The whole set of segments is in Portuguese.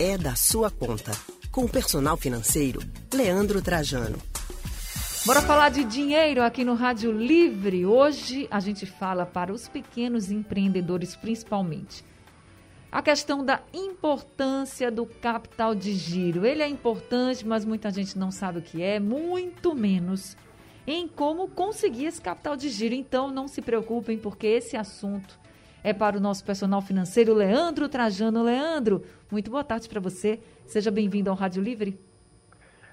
é da sua conta. Com o personal financeiro, Leandro Trajano. Bora falar de dinheiro aqui no Rádio Livre. Hoje a gente fala para os pequenos empreendedores, principalmente. A questão da importância do capital de giro. Ele é importante, mas muita gente não sabe o que é, muito menos em como conseguir esse capital de giro. Então, não se preocupem, porque esse assunto é para o nosso personal financeiro, Leandro Trajano. Leandro, muito boa tarde para você. Seja bem-vindo ao Rádio Livre.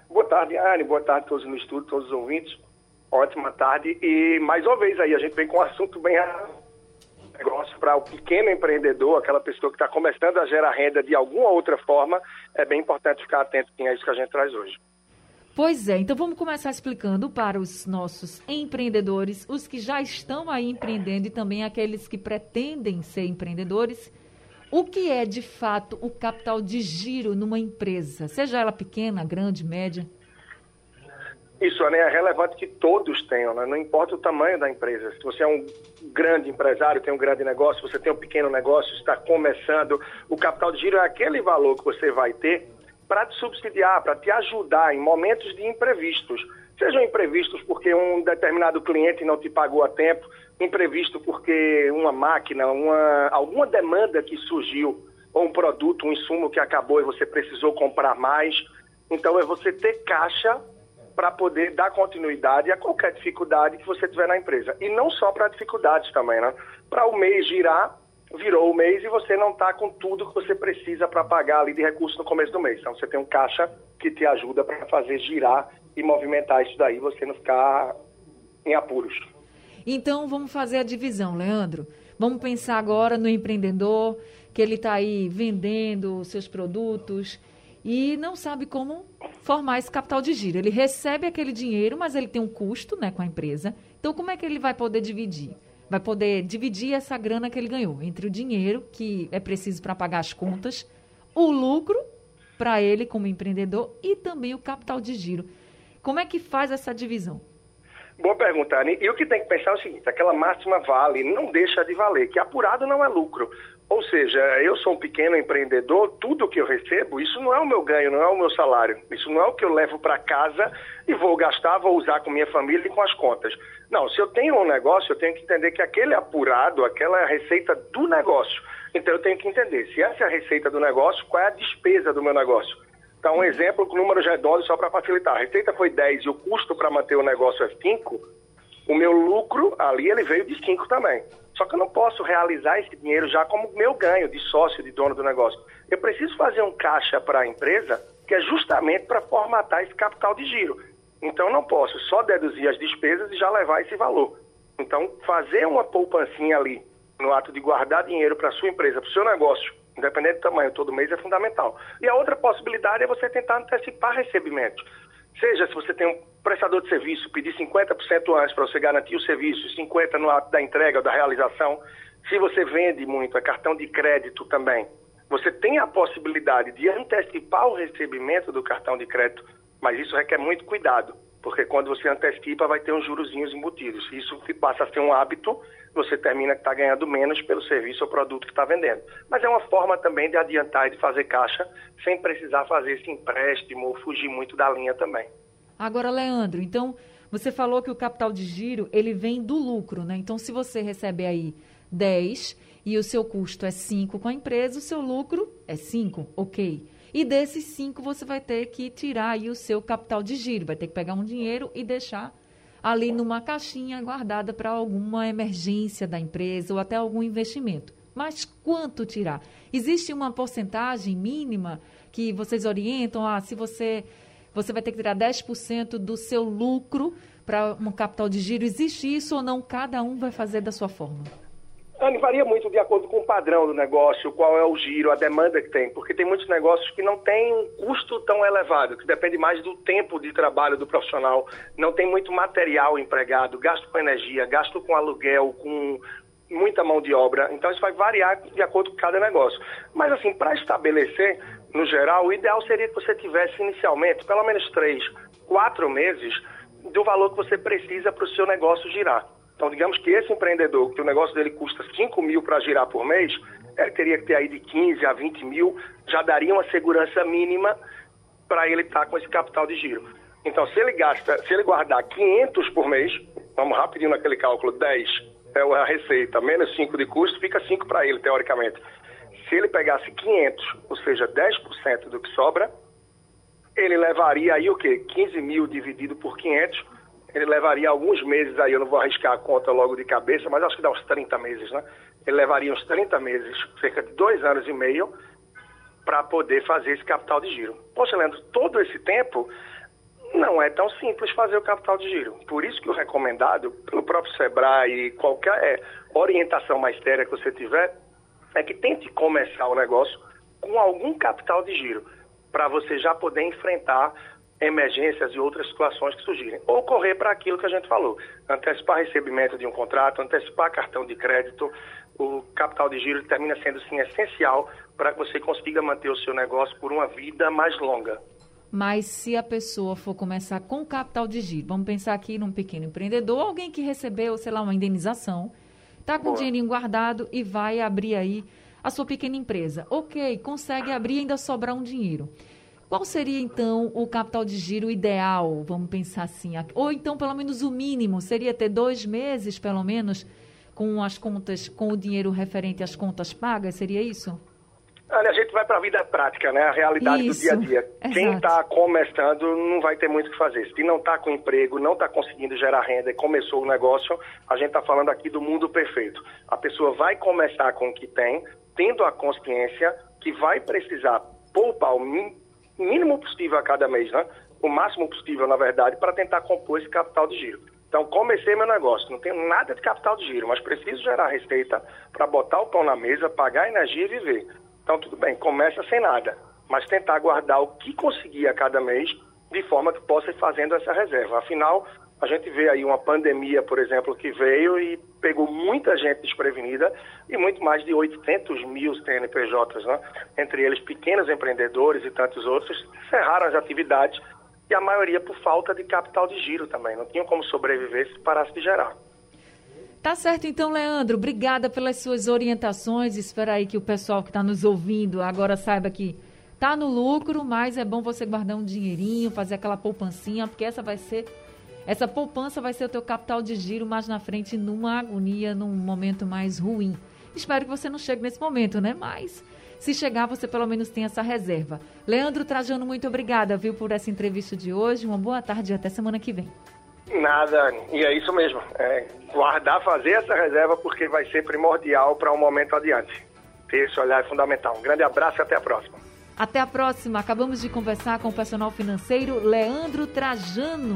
Boa tarde, Anne. Boa tarde a todos no estúdio, todos os ouvintes. Ótima tarde. E mais uma vez aí, a gente vem com um assunto bem negócio para o pequeno empreendedor, aquela pessoa que está começando a gerar renda de alguma outra forma, é bem importante ficar atento a isso que a gente traz hoje. Pois é, então vamos começar explicando para os nossos empreendedores, os que já estão aí empreendendo e também aqueles que pretendem ser empreendedores, o que é de fato o capital de giro numa empresa, seja ela pequena, grande, média? Isso né, é relevante que todos tenham, né? não importa o tamanho da empresa. Se você é um grande empresário, tem um grande negócio, você tem um pequeno negócio, está começando, o capital de giro é aquele valor que você vai ter para te subsidiar, para te ajudar em momentos de imprevistos. Sejam imprevistos porque um determinado cliente não te pagou a tempo, imprevisto porque uma máquina, uma, alguma demanda que surgiu, ou um produto, um insumo que acabou e você precisou comprar mais. Então é você ter caixa para poder dar continuidade a qualquer dificuldade que você tiver na empresa. E não só para dificuldades também, né? Para o mês girar, virou o mês e você não está com tudo que você precisa para pagar ali de recurso no começo do mês. Então você tem um caixa que te ajuda para fazer girar e movimentar isso daí, você não ficar em apuros. Então vamos fazer a divisão, Leandro. Vamos pensar agora no empreendedor que ele está aí vendendo seus produtos e não sabe como formar esse capital de giro. Ele recebe aquele dinheiro, mas ele tem um custo né, com a empresa. Então, como é que ele vai poder dividir? Vai poder dividir essa grana que ele ganhou entre o dinheiro que é preciso para pagar as contas, o lucro para ele como empreendedor e também o capital de giro. Como é que faz essa divisão? Boa pergunta, Anny. E o que tem que pensar é o seguinte: aquela máxima vale, não deixa de valer, que apurado não é lucro. Ou seja, eu sou um pequeno empreendedor, tudo que eu recebo, isso não é o meu ganho, não é o meu salário. Isso não é o que eu levo para casa e vou gastar, vou usar com minha família e com as contas. Não, se eu tenho um negócio, eu tenho que entender que aquele apurado, aquela é a receita do negócio. Então eu tenho que entender se essa é a receita do negócio, qual é a despesa do meu negócio. Então, um exemplo com números redondos só para facilitar. A receita foi 10 e o custo para manter o negócio é 5, o meu lucro ali ele veio de 5 também. Só que eu não posso realizar esse dinheiro já como meu ganho de sócio, de dono do negócio. Eu preciso fazer um caixa para a empresa que é justamente para formatar esse capital de giro. Então, não posso só deduzir as despesas e já levar esse valor. Então, fazer uma poupancinha ali no ato de guardar dinheiro para a sua empresa, para o seu negócio, independente do tamanho, todo mês é fundamental. E a outra possibilidade é você tentar antecipar recebimentos. Seja se você tem um prestador de serviço, pedir 50% antes para você garantir o serviço, 50% no ato da entrega ou da realização. Se você vende muito, é cartão de crédito também. Você tem a possibilidade de antecipar o recebimento do cartão de crédito, mas isso requer muito cuidado, porque quando você antecipa, vai ter uns jurozinhos embutidos. Isso passa a ser um hábito, você termina que está ganhando menos pelo serviço ou produto que está vendendo. Mas é uma forma também de adiantar e de fazer caixa sem precisar fazer esse empréstimo ou fugir muito da linha também. Agora, Leandro, então você falou que o capital de giro ele vem do lucro, né? Então, se você recebe aí 10 e o seu custo é 5 com a empresa, o seu lucro é 5, ok. E desses 5 você vai ter que tirar aí o seu capital de giro, vai ter que pegar um dinheiro e deixar ali numa caixinha guardada para alguma emergência da empresa ou até algum investimento. Mas quanto tirar? Existe uma porcentagem mínima que vocês orientam? Ah, se você você vai ter que tirar 10% do seu lucro para um capital de giro. Existe isso ou não? Cada um vai fazer da sua forma. Anne, varia muito de acordo com o padrão do negócio, qual é o giro, a demanda que tem, porque tem muitos negócios que não têm um custo tão elevado, que depende mais do tempo de trabalho do profissional, não tem muito material empregado, gasto com energia, gasto com aluguel, com muita mão de obra, então isso vai variar de acordo com cada negócio. Mas assim, para estabelecer, no geral, o ideal seria que você tivesse inicialmente pelo menos três, quatro meses do valor que você precisa para o seu negócio girar. Então, digamos que esse empreendedor, que o negócio dele custa 5 mil para girar por mês, ele teria que ter aí de 15 a 20 mil, já daria uma segurança mínima para ele estar tá com esse capital de giro. Então, se ele gasta, se ele guardar 500 por mês, vamos rapidinho naquele cálculo, 10 é a receita, menos 5 de custo, fica 5 para ele, teoricamente. Se ele pegasse 500, ou seja, 10% do que sobra, ele levaria aí o quê? 15 mil dividido por 500, ele levaria alguns meses aí, eu não vou arriscar a conta logo de cabeça, mas acho que dá uns 30 meses, né? Ele levaria uns 30 meses, cerca de dois anos e meio, para poder fazer esse capital de giro. Poxa, Leandro, todo esse tempo não é tão simples fazer o capital de giro. Por isso que o recomendado pelo próprio Sebrae e qualquer é, orientação mais séria que você tiver, é que tente começar o negócio com algum capital de giro, para você já poder enfrentar emergências e outras situações que surgirem. Ou correr para aquilo que a gente falou, antecipar recebimento de um contrato, antecipar cartão de crédito, o capital de giro termina sendo sim essencial para que você consiga manter o seu negócio por uma vida mais longa. Mas se a pessoa for começar com capital de giro, vamos pensar aqui num pequeno empreendedor, alguém que recebeu, sei lá, uma indenização, está com Boa. o dinheirinho guardado e vai abrir aí a sua pequena empresa. Ok, consegue abrir e ainda sobrar um dinheiro. Qual seria então o capital de giro ideal? Vamos pensar assim. Ou então, pelo menos, o mínimo seria ter dois meses, pelo menos, com as contas, com o dinheiro referente às contas pagas? Seria isso? Olha, a gente vai para a vida prática, né? A realidade Isso, do dia a dia. Exato. Quem está começando não vai ter muito o que fazer. Se não está com emprego, não está conseguindo gerar renda e começou o negócio, a gente está falando aqui do mundo perfeito. A pessoa vai começar com o que tem, tendo a consciência que vai precisar poupar o mínimo possível a cada mês, né? O máximo possível, na verdade, para tentar compor esse capital de giro. Então, comecei meu negócio, não tenho nada de capital de giro, mas preciso gerar receita para botar o pão na mesa, pagar energia e viver. Então, tudo bem, começa sem nada, mas tentar guardar o que conseguir a cada mês, de forma que possa ir fazendo essa reserva. Afinal, a gente vê aí uma pandemia, por exemplo, que veio e pegou muita gente desprevenida e muito mais de 800 mil CNPJs, né? entre eles pequenos empreendedores e tantos outros, encerraram as atividades e a maioria por falta de capital de giro também. Não tinham como sobreviver se parasse de gerar. Tá certo, então, Leandro. Obrigada pelas suas orientações. Espero aí que o pessoal que está nos ouvindo agora saiba que tá no lucro, mas é bom você guardar um dinheirinho, fazer aquela poupancinha, porque essa vai ser. Essa poupança vai ser o teu capital de giro mais na frente, numa agonia, num momento mais ruim. Espero que você não chegue nesse momento, né? Mas se chegar, você pelo menos tem essa reserva. Leandro Trajano, muito obrigada, viu, por essa entrevista de hoje. Uma boa tarde e até semana que vem. Nada, e é isso mesmo. É guardar, fazer essa reserva, porque vai ser primordial para um momento adiante. Ter esse olhar é fundamental. Um grande abraço e até a próxima. Até a próxima. Acabamos de conversar com o personal financeiro Leandro Trajano.